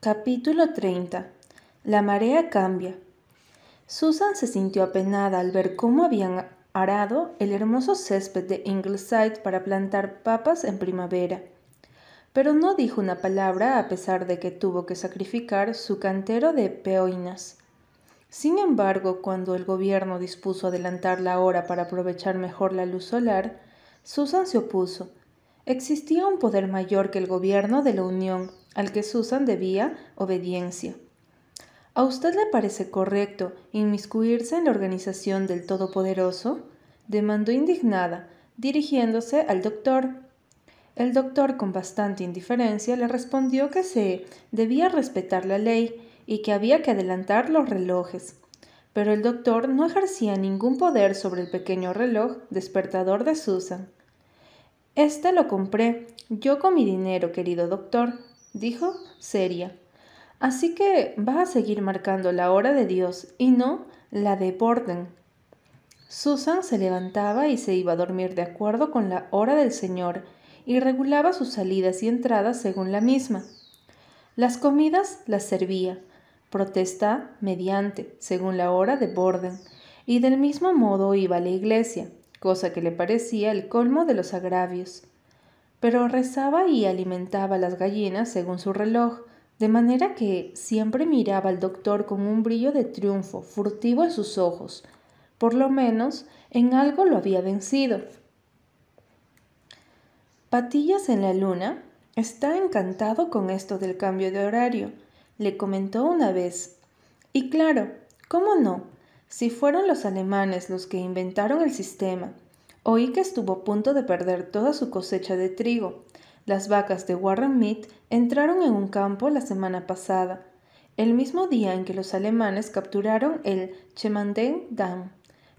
Capítulo 30. La marea cambia. Susan se sintió apenada al ver cómo habían arado el hermoso césped de Ingleside para plantar papas en primavera. Pero no dijo una palabra a pesar de que tuvo que sacrificar su cantero de peoinas. Sin embargo, cuando el gobierno dispuso adelantar la hora para aprovechar mejor la luz solar, Susan se opuso. Existía un poder mayor que el gobierno de la Unión al que Susan debía obediencia. ¿A usted le parece correcto inmiscuirse en la organización del Todopoderoso? demandó indignada, dirigiéndose al doctor. El doctor, con bastante indiferencia, le respondió que se debía respetar la ley y que había que adelantar los relojes. Pero el doctor no ejercía ningún poder sobre el pequeño reloj despertador de Susan. Este lo compré, yo con mi dinero, querido doctor, dijo seria. Así que va a seguir marcando la hora de Dios y no la de Borden. Susan se levantaba y se iba a dormir de acuerdo con la hora del Señor y regulaba sus salidas y entradas según la misma. Las comidas las servía, protesta mediante, según la hora de Borden, y del mismo modo iba a la iglesia, cosa que le parecía el colmo de los agravios pero rezaba y alimentaba las gallinas según su reloj, de manera que siempre miraba al doctor con un brillo de triunfo furtivo en sus ojos. Por lo menos en algo lo había vencido. Patillas en la luna está encantado con esto del cambio de horario, le comentó una vez. Y claro, ¿cómo no? Si fueron los alemanes los que inventaron el sistema, Oí que estuvo a punto de perder toda su cosecha de trigo. Las vacas de Warren Mead entraron en un campo la semana pasada, el mismo día en que los alemanes capturaron el Chemanden Dam,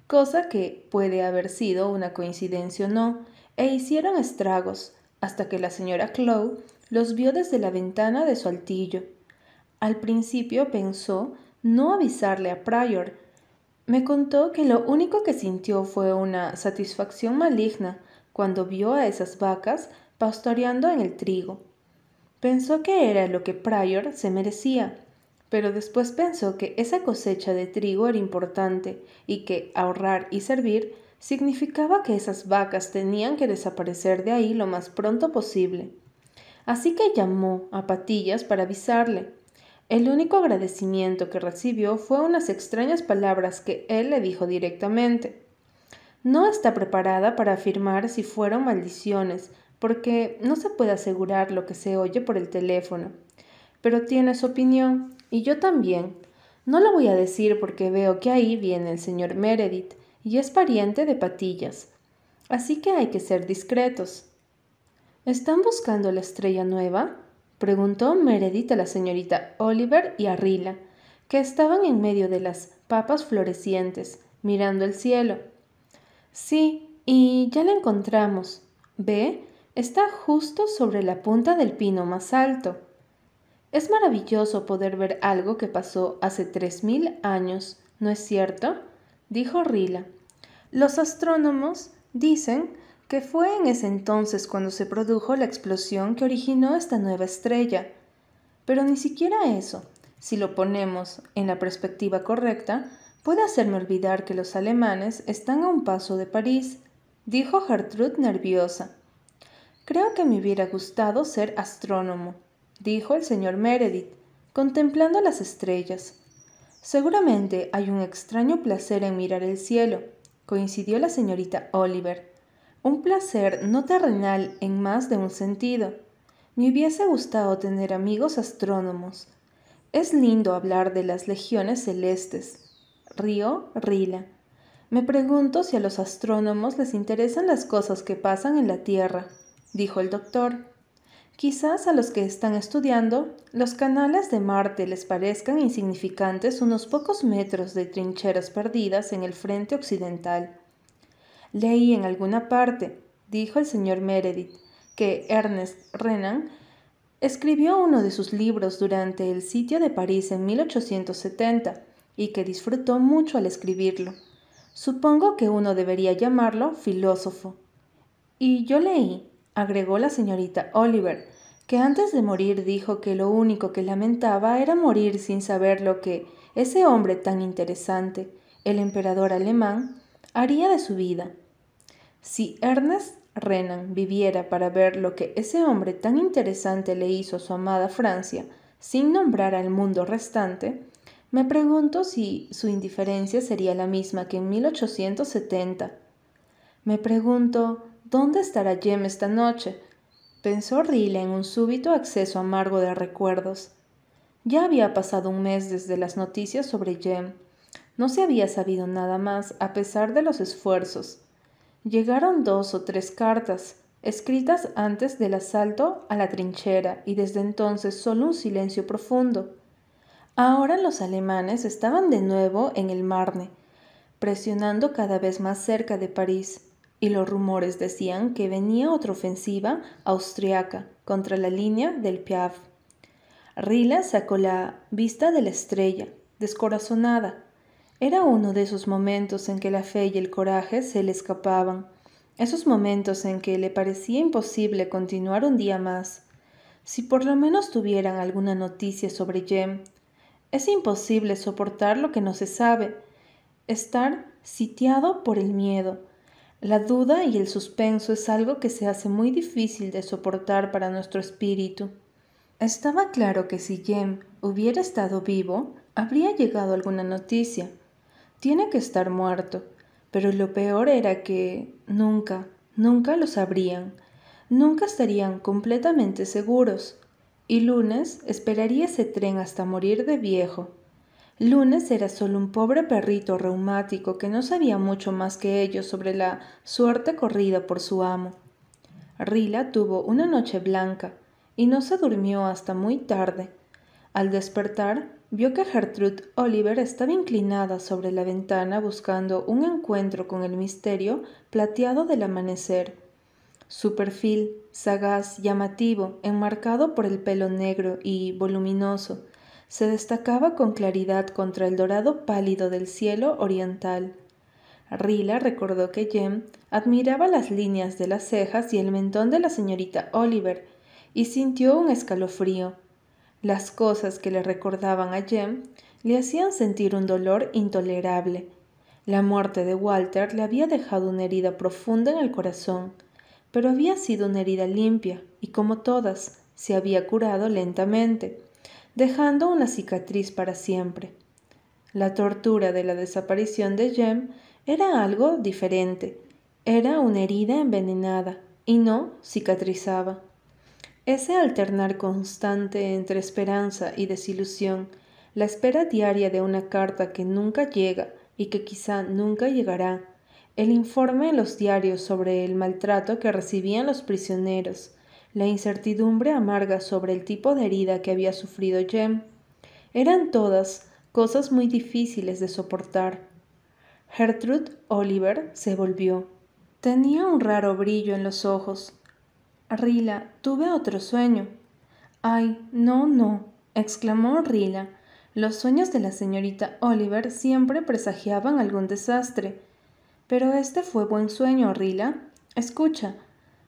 cosa que puede haber sido una coincidencia o no, e hicieron estragos, hasta que la señora Clow los vio desde la ventana de su altillo. Al principio pensó no avisarle a Pryor, me contó que lo único que sintió fue una satisfacción maligna cuando vio a esas vacas pastoreando en el trigo. Pensó que era lo que Pryor se merecía, pero después pensó que esa cosecha de trigo era importante y que ahorrar y servir significaba que esas vacas tenían que desaparecer de ahí lo más pronto posible. Así que llamó a Patillas para avisarle. El único agradecimiento que recibió fue unas extrañas palabras que él le dijo directamente. No está preparada para afirmar si fueron maldiciones, porque no se puede asegurar lo que se oye por el teléfono. Pero tiene su opinión, y yo también. No lo voy a decir porque veo que ahí viene el señor Meredith, y es pariente de Patillas. Así que hay que ser discretos. ¿Están buscando la estrella nueva? Preguntó Meredith a la señorita Oliver y a Rila, que estaban en medio de las papas florecientes, mirando el cielo. Sí, y ya la encontramos. Ve, está justo sobre la punta del pino más alto. Es maravilloso poder ver algo que pasó hace tres mil años, ¿no es cierto? dijo Rila. Los astrónomos dicen que fue en ese entonces cuando se produjo la explosión que originó esta nueva estrella. Pero ni siquiera eso, si lo ponemos en la perspectiva correcta, puede hacerme olvidar que los alemanes están a un paso de París, dijo Gertrude nerviosa. Creo que me hubiera gustado ser astrónomo, dijo el señor Meredith, contemplando las estrellas. Seguramente hay un extraño placer en mirar el cielo, coincidió la señorita Oliver un placer no terrenal en más de un sentido. Me hubiese gustado tener amigos astrónomos. Es lindo hablar de las legiones celestes. Río, Rila. Me pregunto si a los astrónomos les interesan las cosas que pasan en la Tierra, dijo el doctor. Quizás a los que están estudiando, los canales de Marte les parezcan insignificantes unos pocos metros de trincheras perdidas en el frente occidental. Leí en alguna parte, dijo el señor Meredith, que Ernest Renan escribió uno de sus libros durante el sitio de París en 1870 y que disfrutó mucho al escribirlo. Supongo que uno debería llamarlo filósofo. Y yo leí, agregó la señorita Oliver, que antes de morir dijo que lo único que lamentaba era morir sin saber lo que ese hombre tan interesante, el emperador alemán, haría de su vida. Si Ernest Renan viviera para ver lo que ese hombre tan interesante le hizo a su amada Francia, sin nombrar al mundo restante, me pregunto si su indiferencia sería la misma que en 1870. Me pregunto, ¿dónde estará Jem esta noche? Pensó Rila en un súbito acceso amargo de recuerdos. Ya había pasado un mes desde las noticias sobre Jem. No se había sabido nada más a pesar de los esfuerzos. Llegaron dos o tres cartas, escritas antes del asalto a la trinchera, y desde entonces solo un silencio profundo. Ahora los alemanes estaban de nuevo en el Marne, presionando cada vez más cerca de París, y los rumores decían que venía otra ofensiva austriaca contra la línea del Piave. Rila sacó la vista de la estrella, descorazonada. Era uno de esos momentos en que la fe y el coraje se le escapaban, esos momentos en que le parecía imposible continuar un día más. Si por lo menos tuvieran alguna noticia sobre Jem, es imposible soportar lo que no se sabe, estar sitiado por el miedo. La duda y el suspenso es algo que se hace muy difícil de soportar para nuestro espíritu. Estaba claro que si Jem hubiera estado vivo, habría llegado alguna noticia. Tiene que estar muerto, pero lo peor era que nunca, nunca lo sabrían, nunca estarían completamente seguros y Lunes esperaría ese tren hasta morir de viejo. Lunes era solo un pobre perrito reumático que no sabía mucho más que ellos sobre la suerte corrida por su amo. Rila tuvo una noche blanca y no se durmió hasta muy tarde. Al despertar, vio que Gertrude Oliver estaba inclinada sobre la ventana buscando un encuentro con el misterio plateado del amanecer. Su perfil, sagaz, llamativo, enmarcado por el pelo negro y voluminoso, se destacaba con claridad contra el dorado pálido del cielo oriental. Rila recordó que Jem admiraba las líneas de las cejas y el mentón de la señorita Oliver, y sintió un escalofrío. Las cosas que le recordaban a Jem le hacían sentir un dolor intolerable. La muerte de Walter le había dejado una herida profunda en el corazón pero había sido una herida limpia y como todas, se había curado lentamente, dejando una cicatriz para siempre. La tortura de la desaparición de Jem era algo diferente, era una herida envenenada y no cicatrizaba. Ese alternar constante entre esperanza y desilusión, la espera diaria de una carta que nunca llega y que quizá nunca llegará, el informe en los diarios sobre el maltrato que recibían los prisioneros, la incertidumbre amarga sobre el tipo de herida que había sufrido Jem, eran todas cosas muy difíciles de soportar. Gertrude Oliver se volvió. Tenía un raro brillo en los ojos. Rila, tuve otro sueño. Ay, no, no, exclamó Rila. Los sueños de la señorita Oliver siempre presagiaban algún desastre. Pero este fue buen sueño, Rila. Escucha.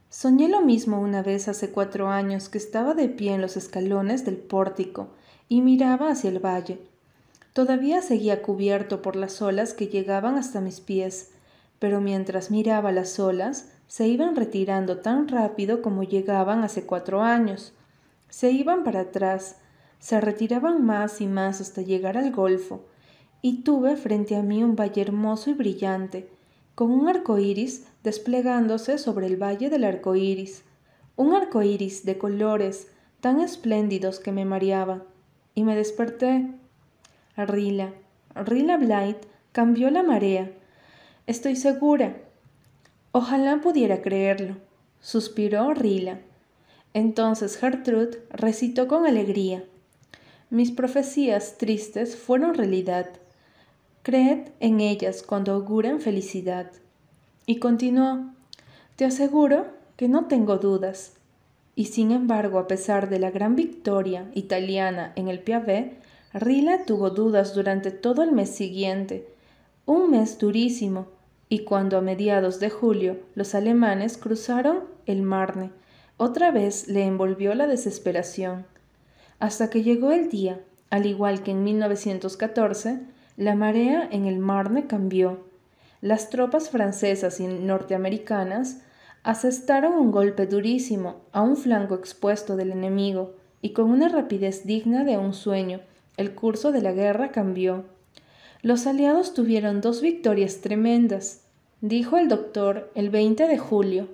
Soñé lo mismo una vez hace cuatro años que estaba de pie en los escalones del pórtico y miraba hacia el valle. Todavía seguía cubierto por las olas que llegaban hasta mis pies, pero mientras miraba las olas, se iban retirando tan rápido como llegaban hace cuatro años. Se iban para atrás, se retiraban más y más hasta llegar al golfo, y tuve frente a mí un valle hermoso y brillante, con un arco iris desplegándose sobre el valle del arco iris, un arco iris de colores tan espléndidos que me mareaba, y me desperté. Rila, Rila Blight cambió la marea. Estoy segura. Ojalá pudiera creerlo, suspiró Rila. Entonces Gertrude recitó con alegría. Mis profecías tristes fueron realidad. Creed en ellas cuando auguran felicidad. Y continuó, te aseguro que no tengo dudas. Y sin embargo, a pesar de la gran victoria italiana en el Piave, Rila tuvo dudas durante todo el mes siguiente, un mes durísimo, y cuando a mediados de julio los alemanes cruzaron el Marne, Otra vez le envolvió la desesperación, hasta que llegó el día, al igual que en 1914, la marea en el Marne cambió. Las tropas francesas y norteamericanas asestaron un golpe durísimo a un flanco expuesto del enemigo, y con una rapidez digna de un sueño, el curso de la guerra cambió. Los aliados tuvieron dos victorias tremendas, dijo el doctor el 20 de julio.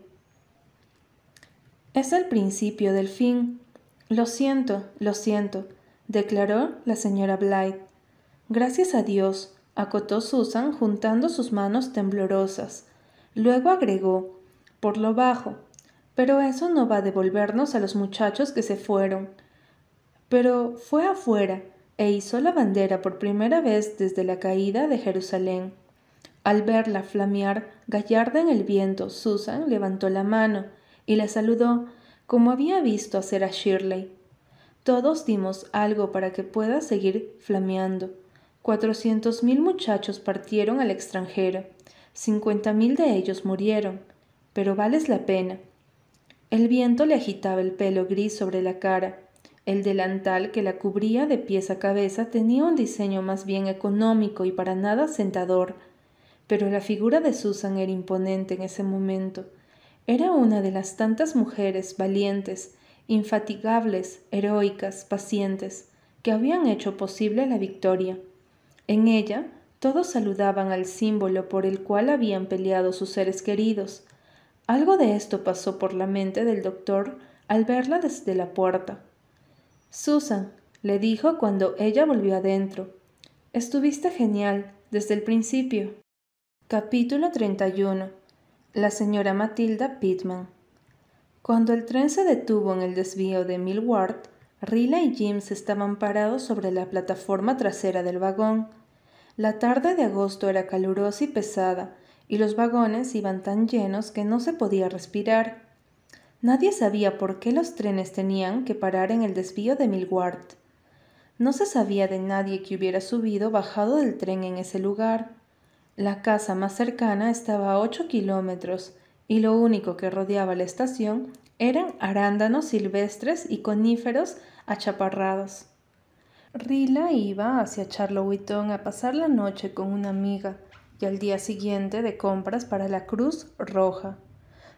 Es el principio del fin. Lo siento, lo siento, declaró la señora Blythe. Gracias a Dios, acotó Susan juntando sus manos temblorosas. Luego agregó, por lo bajo, pero eso no va a devolvernos a los muchachos que se fueron. Pero fue afuera, e hizo la bandera por primera vez desde la caída de Jerusalén. Al verla flamear gallarda en el viento, Susan levantó la mano y le saludó, como había visto hacer a Shirley. Todos dimos algo para que pueda seguir flameando. Cuatrocientos mil muchachos partieron al extranjero. Cincuenta mil de ellos murieron. Pero vales la pena. El viento le agitaba el pelo gris sobre la cara el delantal que la cubría de pies a cabeza tenía un diseño más bien económico y para nada sentador, pero la figura de Susan era imponente en ese momento. Era una de las tantas mujeres valientes, infatigables, heroicas, pacientes, que habían hecho posible la victoria. En ella todos saludaban al símbolo por el cual habían peleado sus seres queridos. Algo de esto pasó por la mente del doctor al verla desde la puerta. Susan, le dijo cuando ella volvió adentro. Estuviste genial desde el principio. Capítulo 31. La señora Matilda Pittman. Cuando el tren se detuvo en el desvío de Millward, Rilla y James estaban parados sobre la plataforma trasera del vagón. La tarde de agosto era calurosa y pesada, y los vagones iban tan llenos que no se podía respirar. Nadie sabía por qué los trenes tenían que parar en el desvío de Millward. No se sabía de nadie que hubiera subido o bajado del tren en ese lugar. La casa más cercana estaba a ocho kilómetros y lo único que rodeaba la estación eran arándanos silvestres y coníferos achaparrados. Rila iba hacia Charlottetown a pasar la noche con una amiga y al día siguiente de compras para la Cruz Roja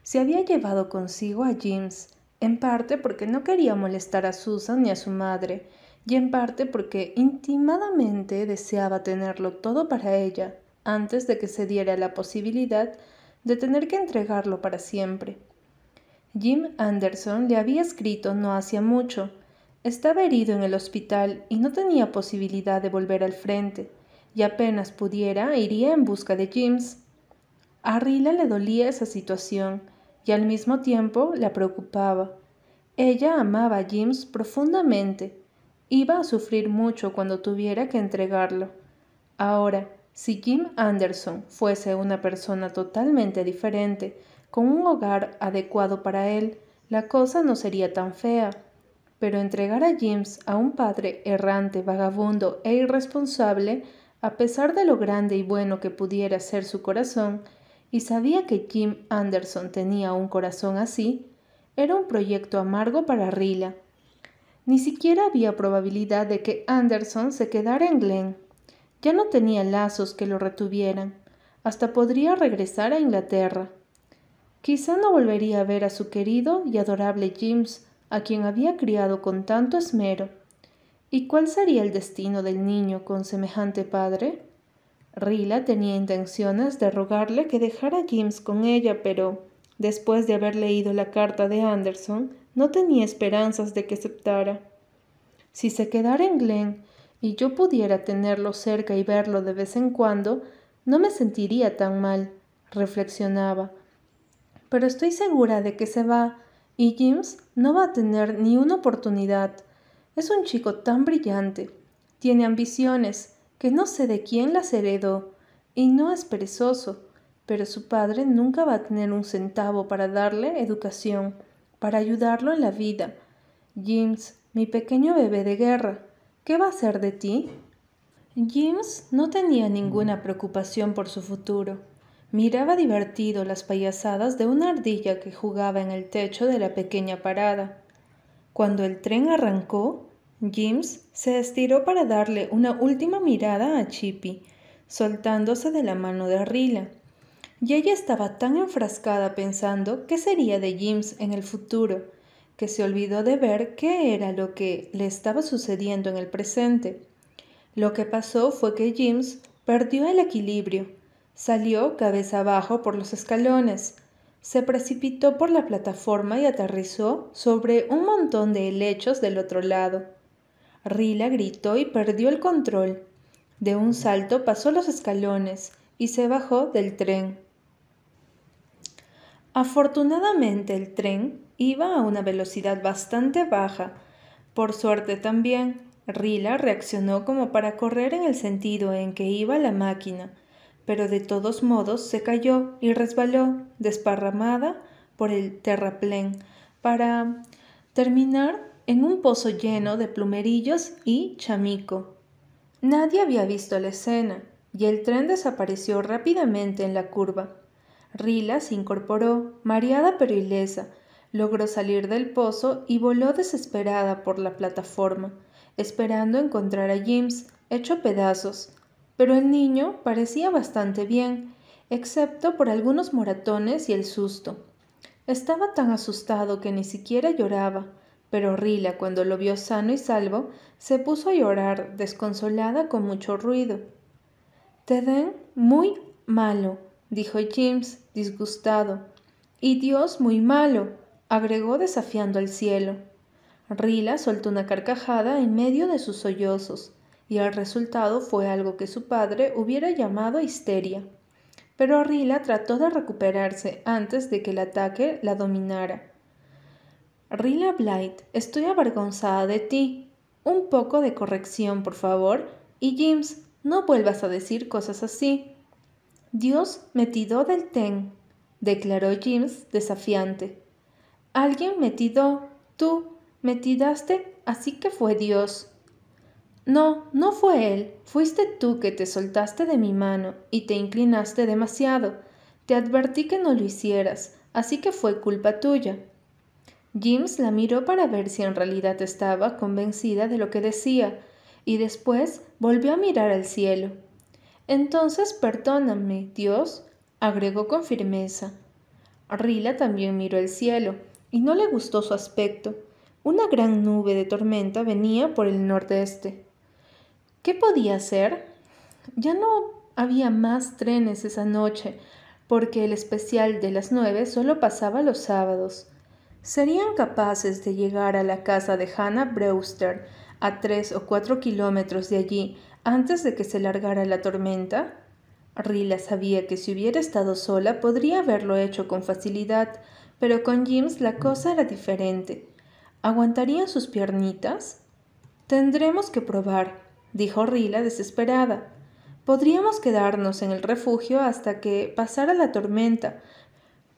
se había llevado consigo a James, en parte porque no quería molestar a Susan ni a su madre, y en parte porque intimadamente deseaba tenerlo todo para ella antes de que se diera la posibilidad de tener que entregarlo para siempre. Jim Anderson le había escrito no hacía mucho. Estaba herido en el hospital y no tenía posibilidad de volver al frente, y apenas pudiera iría en busca de James. A Rila le dolía esa situación, y al mismo tiempo la preocupaba. Ella amaba a James profundamente. Iba a sufrir mucho cuando tuviera que entregarlo. Ahora, si Jim Anderson fuese una persona totalmente diferente, con un hogar adecuado para él, la cosa no sería tan fea. Pero entregar a James a un padre errante, vagabundo e irresponsable, a pesar de lo grande y bueno que pudiera ser su corazón, y sabía que Jim Anderson tenía un corazón así, era un proyecto amargo para Rila. Ni siquiera había probabilidad de que Anderson se quedara en Glen. Ya no tenía lazos que lo retuvieran. Hasta podría regresar a Inglaterra. Quizá no volvería a ver a su querido y adorable James, a quien había criado con tanto esmero. ¿Y cuál sería el destino del niño con semejante padre? Rila tenía intenciones de rogarle que dejara a James con ella, pero después de haber leído la carta de Anderson, no tenía esperanzas de que aceptara. Si se quedara en Glen y yo pudiera tenerlo cerca y verlo de vez en cuando, no me sentiría tan mal, reflexionaba. Pero estoy segura de que se va y James no va a tener ni una oportunidad. Es un chico tan brillante, tiene ambiciones, que no sé de quién las heredó, y no es perezoso, pero su padre nunca va a tener un centavo para darle educación, para ayudarlo en la vida. James, mi pequeño bebé de guerra, ¿qué va a hacer de ti? James no tenía ninguna preocupación por su futuro. Miraba divertido las payasadas de una ardilla que jugaba en el techo de la pequeña parada. Cuando el tren arrancó, James se estiró para darle una última mirada a Chippy, soltándose de la mano de Rila. Y ella estaba tan enfrascada pensando qué sería de James en el futuro, que se olvidó de ver qué era lo que le estaba sucediendo en el presente. Lo que pasó fue que James perdió el equilibrio Salió cabeza abajo por los escalones, se precipitó por la plataforma y aterrizó sobre un montón de helechos del otro lado. Rila gritó y perdió el control. De un salto pasó los escalones y se bajó del tren. Afortunadamente el tren iba a una velocidad bastante baja. Por suerte también, Rila reaccionó como para correr en el sentido en que iba la máquina pero de todos modos se cayó y resbaló, desparramada por el terraplén, para terminar en un pozo lleno de plumerillos y chamico. Nadie había visto la escena, y el tren desapareció rápidamente en la curva. Rila se incorporó, mareada pero ilesa, logró salir del pozo y voló desesperada por la plataforma, esperando encontrar a James, hecho pedazos, pero el niño parecía bastante bien, excepto por algunos moratones y el susto. Estaba tan asustado que ni siquiera lloraba, pero Rila, cuando lo vio sano y salvo, se puso a llorar, desconsolada con mucho ruido. Te den muy malo, dijo James, disgustado. Y Dios muy malo, agregó desafiando al cielo. Rila soltó una carcajada en medio de sus sollozos y el resultado fue algo que su padre hubiera llamado histeria. Pero Rila trató de recuperarse antes de que el ataque la dominara. Rila Blight, estoy avergonzada de ti. Un poco de corrección, por favor. Y James, no vuelvas a decir cosas así. Dios me tiró del ten, declaró James desafiante. Alguien me tiró, tú me tiraste, así que fue Dios. No, no fue él, fuiste tú que te soltaste de mi mano y te inclinaste demasiado. Te advertí que no lo hicieras, así que fue culpa tuya. James la miró para ver si en realidad estaba convencida de lo que decía, y después volvió a mirar al cielo. Entonces perdóname, Dios, agregó con firmeza. Rila también miró el cielo, y no le gustó su aspecto. Una gran nube de tormenta venía por el nordeste. ¿Qué podía hacer? Ya no había más trenes esa noche, porque el especial de las nueve solo pasaba los sábados. ¿Serían capaces de llegar a la casa de Hannah Brewster a tres o cuatro kilómetros de allí antes de que se largara la tormenta? Rila sabía que si hubiera estado sola podría haberlo hecho con facilidad, pero con James la cosa era diferente. ¿Aguantarían sus piernitas? Tendremos que probar, dijo Rila desesperada. Podríamos quedarnos en el refugio hasta que pasara la tormenta,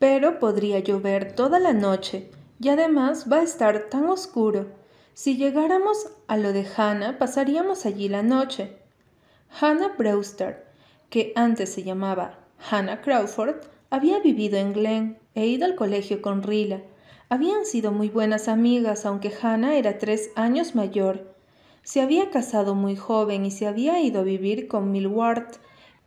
pero podría llover toda la noche y además va a estar tan oscuro. Si llegáramos a lo de Hannah, pasaríamos allí la noche. Hannah Brewster, que antes se llamaba Hannah Crawford, había vivido en Glen e ido al colegio con Rila. Habían sido muy buenas amigas, aunque Hannah era tres años mayor. Se había casado muy joven y se había ido a vivir con Milward,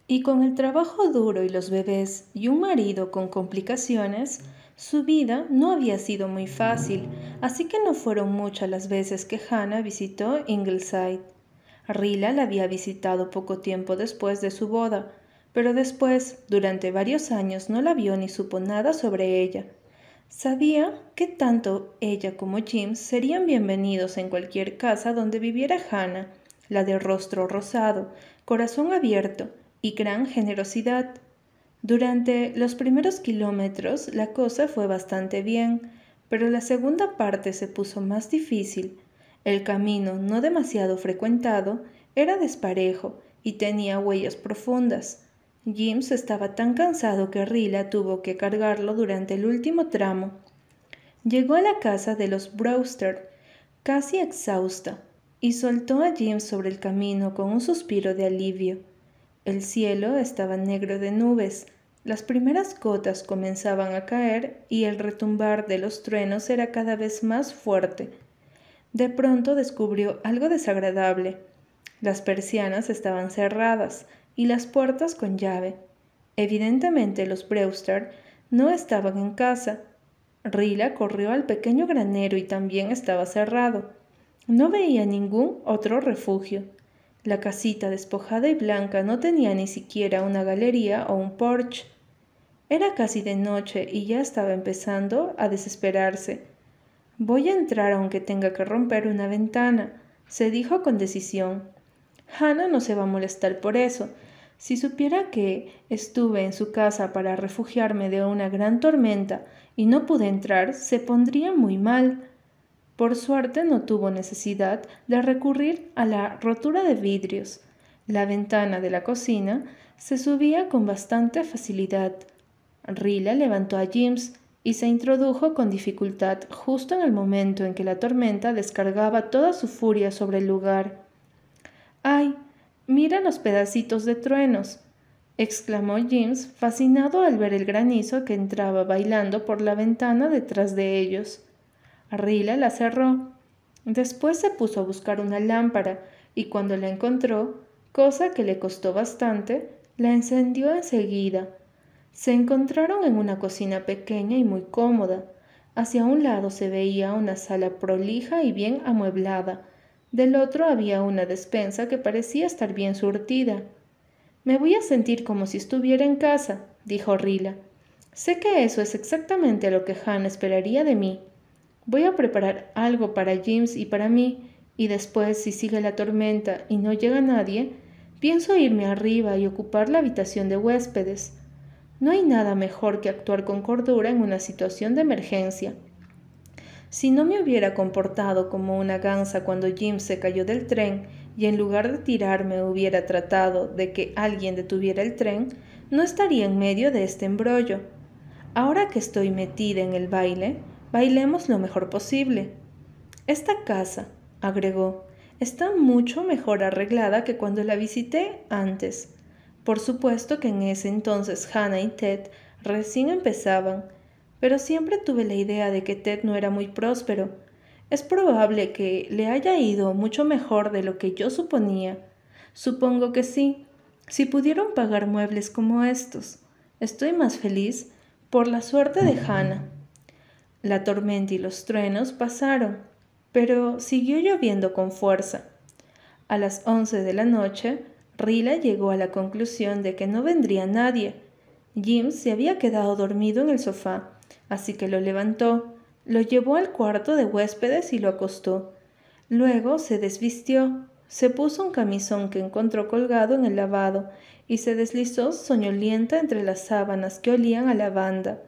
y con el trabajo duro y los bebés y un marido con complicaciones, su vida no había sido muy fácil, así que no fueron muchas las veces que Hannah visitó Ingleside. Rila la había visitado poco tiempo después de su boda, pero después, durante varios años, no la vio ni supo nada sobre ella. Sabía que tanto ella como James serían bienvenidos en cualquier casa donde viviera Hannah, la de rostro rosado, corazón abierto y gran generosidad. Durante los primeros kilómetros la cosa fue bastante bien, pero la segunda parte se puso más difícil. El camino, no demasiado frecuentado, era desparejo y tenía huellas profundas. James estaba tan cansado que Rila tuvo que cargarlo durante el último tramo. Llegó a la casa de los Brewster, casi exhausta, y soltó a James sobre el camino con un suspiro de alivio. El cielo estaba negro de nubes, Las primeras gotas comenzaban a caer y el retumbar de los truenos era cada vez más fuerte. De pronto descubrió algo desagradable. Las persianas estaban cerradas y las puertas con llave. Evidentemente los Brewster no estaban en casa. Rila corrió al pequeño granero y también estaba cerrado. No veía ningún otro refugio. La casita despojada y blanca no tenía ni siquiera una galería o un porche. Era casi de noche y ya estaba empezando a desesperarse. Voy a entrar aunque tenga que romper una ventana, se dijo con decisión. Hannah no se va a molestar por eso. Si supiera que estuve en su casa para refugiarme de una gran tormenta y no pude entrar, se pondría muy mal. Por suerte no tuvo necesidad de recurrir a la rotura de vidrios. La ventana de la cocina se subía con bastante facilidad. Rila levantó a James y se introdujo con dificultad justo en el momento en que la tormenta descargaba toda su furia sobre el lugar. ¡Ay! Mira los pedacitos de truenos. exclamó James, fascinado al ver el granizo que entraba bailando por la ventana detrás de ellos. Rila la cerró. Después se puso a buscar una lámpara y cuando la encontró, cosa que le costó bastante, la encendió enseguida. Se encontraron en una cocina pequeña y muy cómoda. Hacia un lado se veía una sala prolija y bien amueblada. Del otro había una despensa que parecía estar bien surtida. Me voy a sentir como si estuviera en casa, dijo Rila. Sé que eso es exactamente lo que Han esperaría de mí. Voy a preparar algo para James y para mí, y después, si sigue la tormenta y no llega nadie, pienso irme arriba y ocupar la habitación de huéspedes. No hay nada mejor que actuar con cordura en una situación de emergencia. Si no me hubiera comportado como una gansa cuando Jim se cayó del tren y en lugar de tirarme hubiera tratado de que alguien detuviera el tren, no estaría en medio de este embrollo. Ahora que estoy metida en el baile, bailemos lo mejor posible. Esta casa, agregó, está mucho mejor arreglada que cuando la visité antes. Por supuesto que en ese entonces Hannah y Ted recién empezaban, pero siempre tuve la idea de que Ted no era muy próspero. Es probable que le haya ido mucho mejor de lo que yo suponía. Supongo que sí, si pudieron pagar muebles como estos. Estoy más feliz por la suerte de Hannah. La tormenta y los truenos pasaron, pero siguió lloviendo con fuerza. A las once de la noche, Rila llegó a la conclusión de que no vendría nadie. Jim se había quedado dormido en el sofá, así que lo levantó, lo llevó al cuarto de huéspedes y lo acostó. Luego se desvistió, se puso un camisón que encontró colgado en el lavado y se deslizó soñolienta entre las sábanas que olían a lavanda.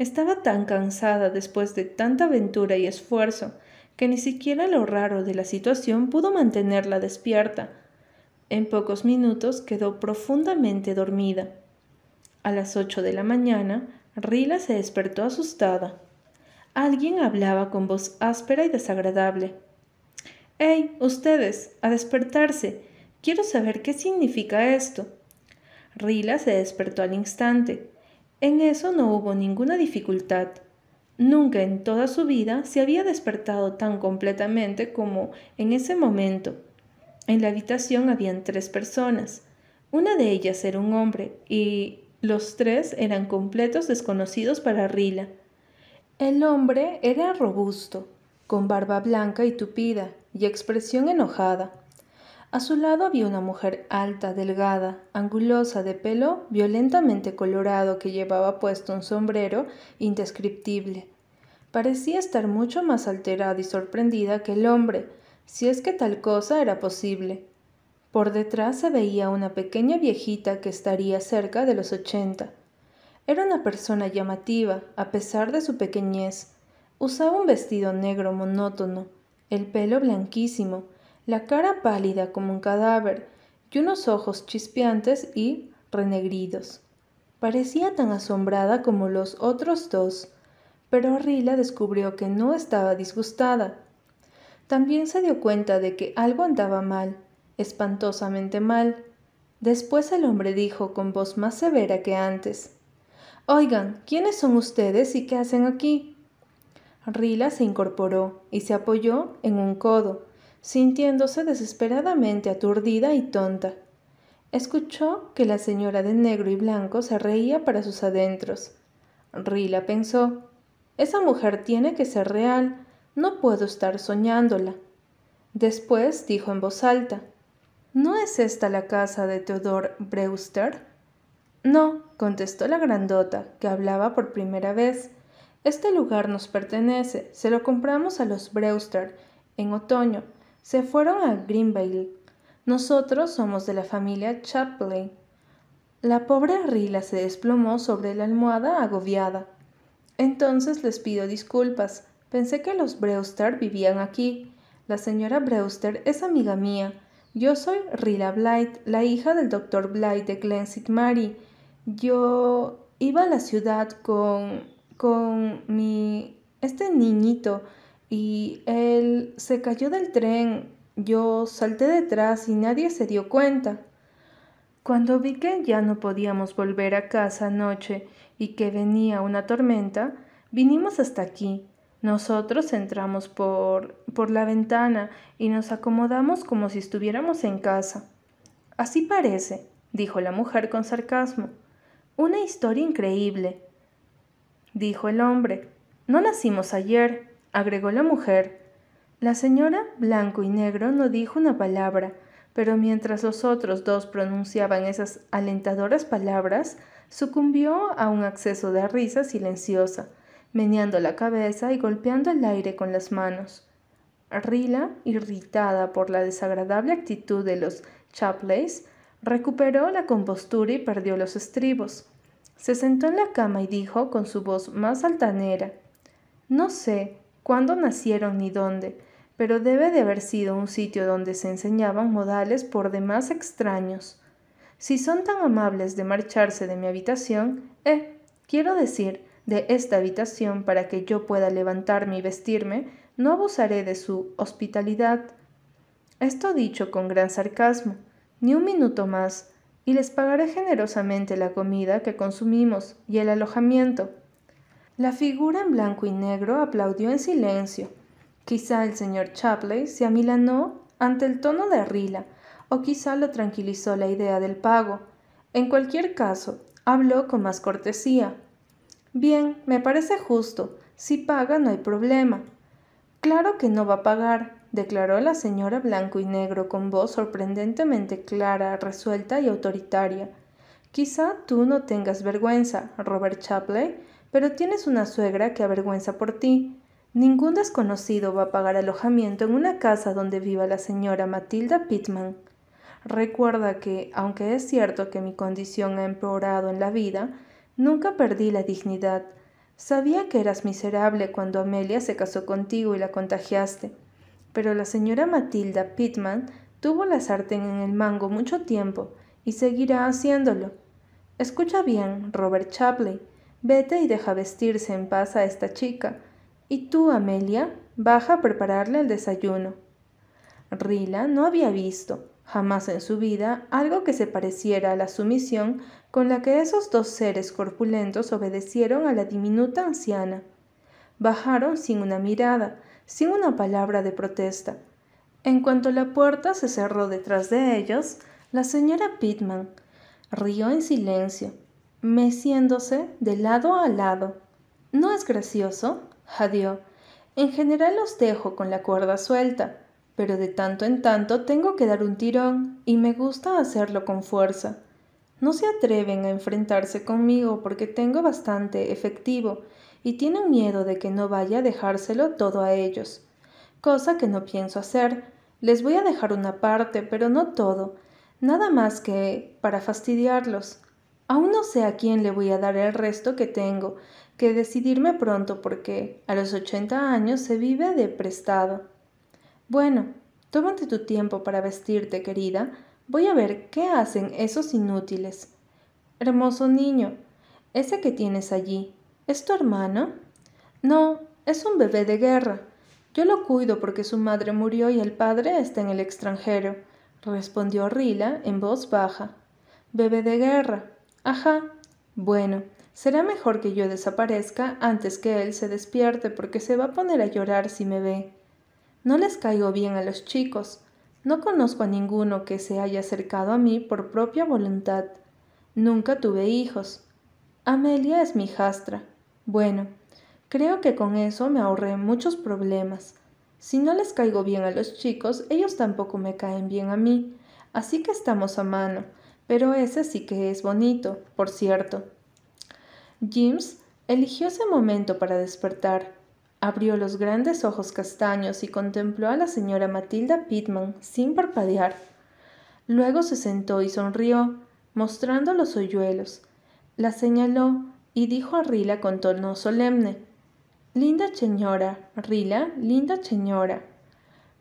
Estaba tan cansada después de tanta aventura y esfuerzo que ni siquiera lo raro de la situación pudo mantenerla despierta. En pocos minutos quedó profundamente dormida. A las ocho de la mañana, Rila se despertó asustada. Alguien hablaba con voz áspera y desagradable. ¡Hey, ustedes! ¡A despertarse! Quiero saber qué significa esto. Rila se despertó al instante. En eso no hubo ninguna dificultad. Nunca en toda su vida se había despertado tan completamente como en ese momento. En la habitación habían tres personas. Una de ellas era un hombre y los tres eran completos desconocidos para Rila. El hombre era robusto, con barba blanca y tupida y expresión enojada. A su lado había una mujer alta, delgada, angulosa, de pelo violentamente colorado que llevaba puesto un sombrero indescriptible. Parecía estar mucho más alterada y sorprendida que el hombre, si es que tal cosa era posible. Por detrás se veía una pequeña viejita que estaría cerca de los ochenta. Era una persona llamativa, a pesar de su pequeñez. Usaba un vestido negro monótono, el pelo blanquísimo, la cara pálida como un cadáver y unos ojos chispeantes y renegridos. Parecía tan asombrada como los otros dos, pero Rila descubrió que no estaba disgustada. También se dio cuenta de que algo andaba mal, espantosamente mal. Después el hombre dijo con voz más severa que antes, Oigan, ¿quiénes son ustedes y qué hacen aquí? Rila se incorporó y se apoyó en un codo, sintiéndose desesperadamente aturdida y tonta. Escuchó que la señora de negro y blanco se reía para sus adentros. Rila pensó, esa mujer tiene que ser real, no puedo estar soñándola. Después dijo en voz alta, ¿No es esta la casa de Theodore Brewster? No, contestó la grandota, que hablaba por primera vez. Este lugar nos pertenece, se lo compramos a los Brewster en otoño. Se fueron a Greenville. Nosotros somos de la familia Chapley. La pobre Rila se desplomó sobre la almohada agobiada. Entonces les pido disculpas. Pensé que los Brewster vivían aquí. La señora Brewster es amiga mía. Yo soy Rila Blight, la hija del doctor Blight de Glen Mary. Yo iba a la ciudad con, con mi... este niñito y él se cayó del tren. Yo salté detrás y nadie se dio cuenta. Cuando vi que ya no podíamos volver a casa anoche y que venía una tormenta, vinimos hasta aquí. Nosotros entramos por, por la ventana y nos acomodamos como si estuviéramos en casa. Así parece, dijo la mujer con sarcasmo. Una historia increíble, dijo el hombre. No nacimos ayer, agregó la mujer. La señora blanco y negro no dijo una palabra, pero mientras los otros dos pronunciaban esas alentadoras palabras, sucumbió a un acceso de risa silenciosa meneando la cabeza y golpeando el aire con las manos. Rila, irritada por la desagradable actitud de los Chapleys, recuperó la compostura y perdió los estribos. Se sentó en la cama y dijo con su voz más altanera No sé cuándo nacieron ni dónde, pero debe de haber sido un sitio donde se enseñaban modales por demás extraños. Si son tan amables de marcharse de mi habitación, eh, quiero decir, de esta habitación para que yo pueda levantarme y vestirme, no abusaré de su hospitalidad. Esto dicho con gran sarcasmo, ni un minuto más, y les pagaré generosamente la comida que consumimos y el alojamiento. La figura en blanco y negro aplaudió en silencio. Quizá el señor Chapley se amilanó ante el tono de Rila, o quizá lo tranquilizó la idea del pago. En cualquier caso, habló con más cortesía, Bien, me parece justo. Si paga, no hay problema. Claro que no va a pagar, declaró la señora blanco y negro con voz sorprendentemente clara, resuelta y autoritaria. Quizá tú no tengas vergüenza, Robert Chapley, pero tienes una suegra que avergüenza por ti. Ningún desconocido va a pagar alojamiento en una casa donde viva la señora Matilda Pittman. Recuerda que, aunque es cierto que mi condición ha empeorado en la vida, Nunca perdí la dignidad. Sabía que eras miserable cuando Amelia se casó contigo y la contagiaste. Pero la señora Matilda Pittman tuvo la sartén en el mango mucho tiempo y seguirá haciéndolo. Escucha bien, Robert Chapley. Vete y deja vestirse en paz a esta chica. Y tú, Amelia, baja a prepararle el desayuno. Rila no había visto, jamás en su vida, algo que se pareciera a la sumisión con la que esos dos seres corpulentos obedecieron a la diminuta anciana. Bajaron sin una mirada, sin una palabra de protesta. En cuanto la puerta se cerró detrás de ellos, la señora Pittman rió en silencio, meciéndose de lado a lado. ¿No es gracioso? jadeó. En general los dejo con la cuerda suelta, pero de tanto en tanto tengo que dar un tirón y me gusta hacerlo con fuerza. No se atreven a enfrentarse conmigo porque tengo bastante efectivo y tienen miedo de que no vaya a dejárselo todo a ellos. Cosa que no pienso hacer. Les voy a dejar una parte, pero no todo. Nada más que para fastidiarlos. Aún no sé a quién le voy a dar el resto que tengo, que decidirme pronto porque a los ochenta años se vive de prestado. Bueno, tómate tu tiempo para vestirte, querida, Voy a ver qué hacen esos inútiles. Hermoso niño, ese que tienes allí, ¿es tu hermano? No, es un bebé de guerra. Yo lo cuido porque su madre murió y el padre está en el extranjero, respondió Rila en voz baja. Bebé de guerra. Ajá. Bueno, será mejor que yo desaparezca antes que él se despierte porque se va a poner a llorar si me ve. No les caigo bien a los chicos. No conozco a ninguno que se haya acercado a mí por propia voluntad. Nunca tuve hijos. Amelia es mi hijastra. Bueno, creo que con eso me ahorré muchos problemas. Si no les caigo bien a los chicos, ellos tampoco me caen bien a mí. Así que estamos a mano pero ese sí que es bonito, por cierto. James eligió ese momento para despertar. Abrió los grandes ojos castaños y contempló a la señora Matilda Pittman sin parpadear. Luego se sentó y sonrió, mostrando los hoyuelos. La señaló y dijo a Rila con tono solemne: Linda señora, Rila, linda señora.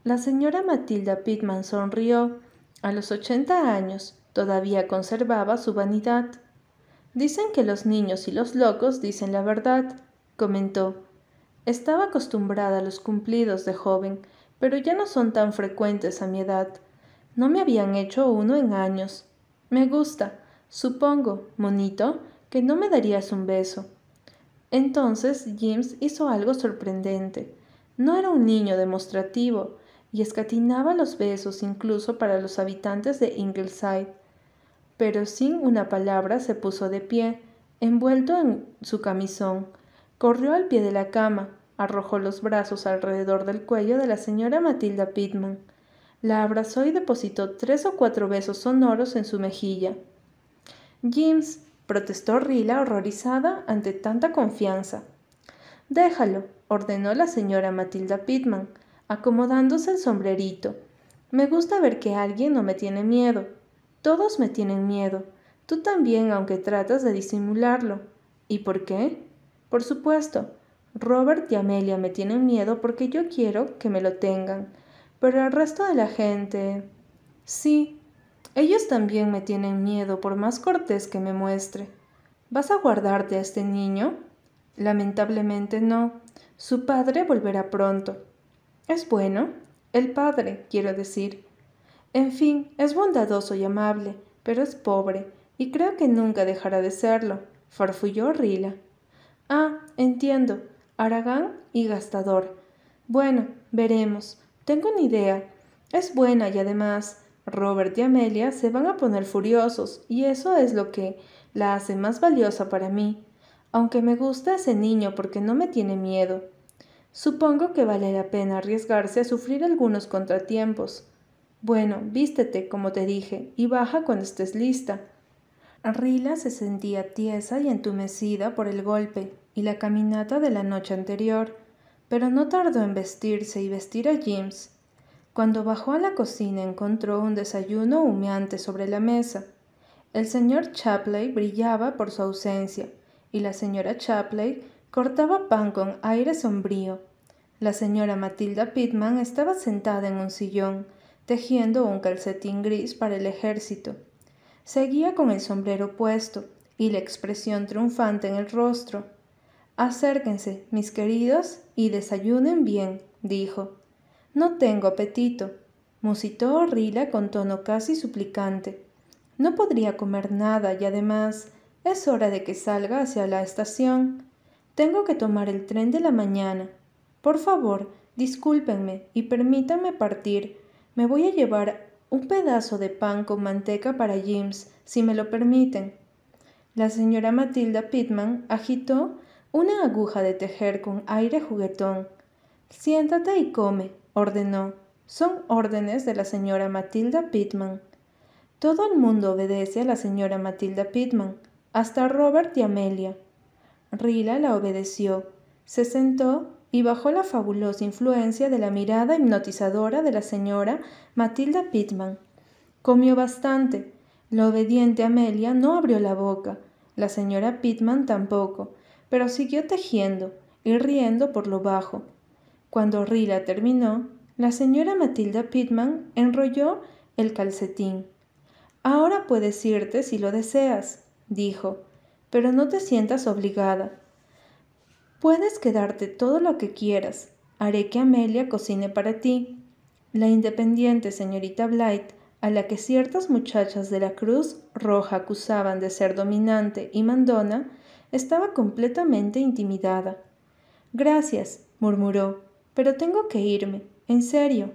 La señora Matilda Pittman sonrió. A los ochenta años, Todavía conservaba su vanidad. Dicen que los niños y los locos dicen la verdad, comentó. Estaba acostumbrada a los cumplidos de joven, pero ya no son tan frecuentes a mi edad. No me habían hecho uno en años. Me gusta. Supongo, monito, que no me darías un beso. Entonces James hizo algo sorprendente. No era un niño demostrativo, y escatinaba los besos incluso para los habitantes de Ingleside pero sin una palabra se puso de pie, envuelto en su camisón, corrió al pie de la cama, arrojó los brazos alrededor del cuello de la señora Matilda Pittman, la abrazó y depositó tres o cuatro besos sonoros en su mejilla. James, protestó Rila horrorizada ante tanta confianza. Déjalo, ordenó la señora Matilda Pittman, acomodándose el sombrerito. Me gusta ver que alguien no me tiene miedo. Todos me tienen miedo. Tú también, aunque tratas de disimularlo. ¿Y por qué? Por supuesto. Robert y Amelia me tienen miedo porque yo quiero que me lo tengan. Pero el resto de la gente... Sí, ellos también me tienen miedo por más cortés que me muestre. ¿Vas a guardarte a este niño? Lamentablemente no. Su padre volverá pronto. Es bueno. El padre, quiero decir. En fin, es bondadoso y amable, pero es pobre, y creo que nunca dejará de serlo, farfulló Rila. Ah, entiendo. Aragán y gastador. Bueno, veremos. Tengo una idea. Es buena y además Robert y Amelia se van a poner furiosos, y eso es lo que la hace más valiosa para mí, aunque me gusta ese niño porque no me tiene miedo. Supongo que vale la pena arriesgarse a sufrir algunos contratiempos. Bueno, vístete, como te dije, y baja cuando estés lista. Rila se sentía tiesa y entumecida por el golpe y la caminata de la noche anterior, pero no tardó en vestirse y vestir a James. Cuando bajó a la cocina encontró un desayuno humeante sobre la mesa. El señor Chapley brillaba por su ausencia, y la señora Chapley cortaba pan con aire sombrío. La señora Matilda Pittman estaba sentada en un sillón, tejiendo un calcetín gris para el ejército. Seguía con el sombrero puesto y la expresión triunfante en el rostro. Acérquense, mis queridos, y desayunen bien, dijo. No tengo apetito, musitó Rila con tono casi suplicante. No podría comer nada y además es hora de que salga hacia la estación. Tengo que tomar el tren de la mañana. Por favor, discúlpenme y permítanme partir me voy a llevar un pedazo de pan con manteca para James, si me lo permiten. La señora Matilda Pittman agitó una aguja de tejer con aire juguetón. Siéntate y come, ordenó. Son órdenes de la señora Matilda Pittman. Todo el mundo obedece a la señora Matilda Pittman, hasta Robert y Amelia. Rila la obedeció. Se sentó y bajo la fabulosa influencia de la mirada hipnotizadora de la señora Matilda Pittman. Comió bastante. La obediente Amelia no abrió la boca, la señora Pittman tampoco, pero siguió tejiendo y riendo por lo bajo. Cuando Rila terminó, la señora Matilda Pittman enrolló el calcetín. Ahora puedes irte si lo deseas, dijo, pero no te sientas obligada. Puedes quedarte todo lo que quieras. Haré que Amelia cocine para ti. La independiente señorita Blight a la que ciertas muchachas de la Cruz Roja acusaban de ser dominante y mandona, estaba completamente intimidada. Gracias, murmuró, pero tengo que irme, en serio.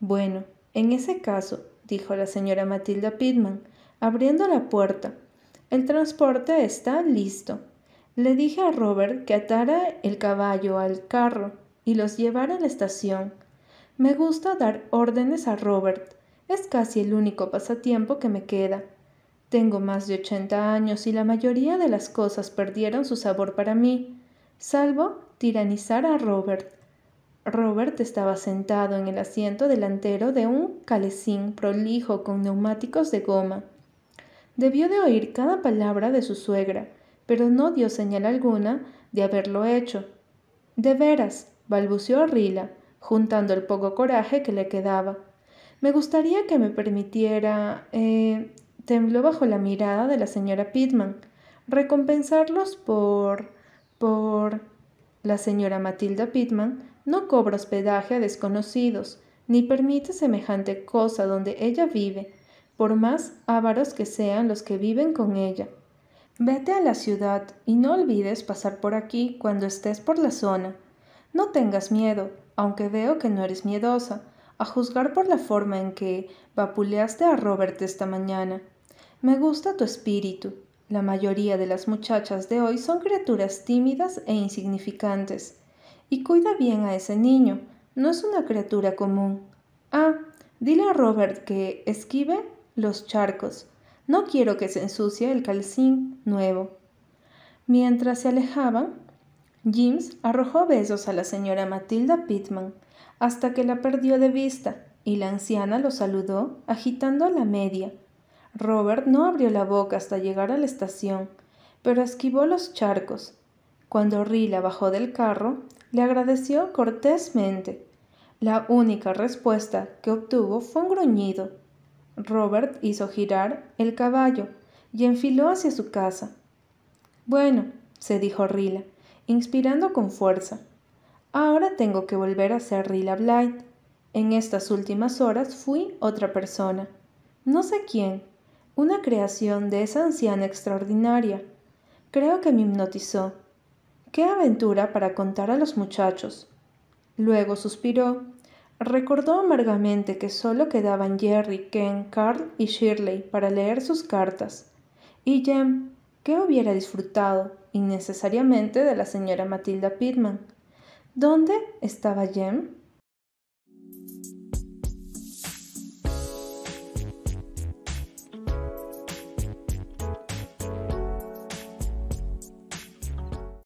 Bueno, en ese caso, dijo la señora Matilda Pittman, abriendo la puerta. El transporte está listo. Le dije a Robert que atara el caballo al carro y los llevara a la estación. Me gusta dar órdenes a Robert. Es casi el único pasatiempo que me queda. Tengo más de ochenta años y la mayoría de las cosas perdieron su sabor para mí, salvo tiranizar a Robert. Robert estaba sentado en el asiento delantero de un calecín prolijo con neumáticos de goma. Debió de oír cada palabra de su suegra, pero no dio señal alguna de haberlo hecho. De veras, balbuceó Rila, juntando el poco coraje que le quedaba. Me gustaría que me permitiera. Eh, tembló bajo la mirada de la señora Pittman. Recompensarlos por. por. La señora Matilda Pittman no cobra hospedaje a desconocidos, ni permite semejante cosa donde ella vive, por más ávaros que sean los que viven con ella. Vete a la ciudad y no olvides pasar por aquí cuando estés por la zona. No tengas miedo, aunque veo que no eres miedosa, a juzgar por la forma en que vapuleaste a Robert esta mañana. Me gusta tu espíritu. La mayoría de las muchachas de hoy son criaturas tímidas e insignificantes. Y cuida bien a ese niño, no es una criatura común. Ah, dile a Robert que esquive los charcos. No quiero que se ensucie el calcín nuevo. Mientras se alejaban, James arrojó besos a la señora Matilda Pittman hasta que la perdió de vista y la anciana lo saludó agitando la media. Robert no abrió la boca hasta llegar a la estación, pero esquivó los charcos. Cuando Rila bajó del carro, le agradeció cortésmente. La única respuesta que obtuvo fue un gruñido. Robert hizo girar el caballo y enfiló hacia su casa. Bueno, se dijo Rila, inspirando con fuerza. Ahora tengo que volver a ser Rila Blight. En estas últimas horas fui otra persona. No sé quién. Una creación de esa anciana extraordinaria. Creo que me hipnotizó. Qué aventura para contar a los muchachos. Luego suspiró. Recordó amargamente que solo quedaban Jerry, Ken, Carl y Shirley para leer sus cartas. Y Jem, que hubiera disfrutado innecesariamente de la señora Matilda Pittman. ¿Dónde estaba Jem?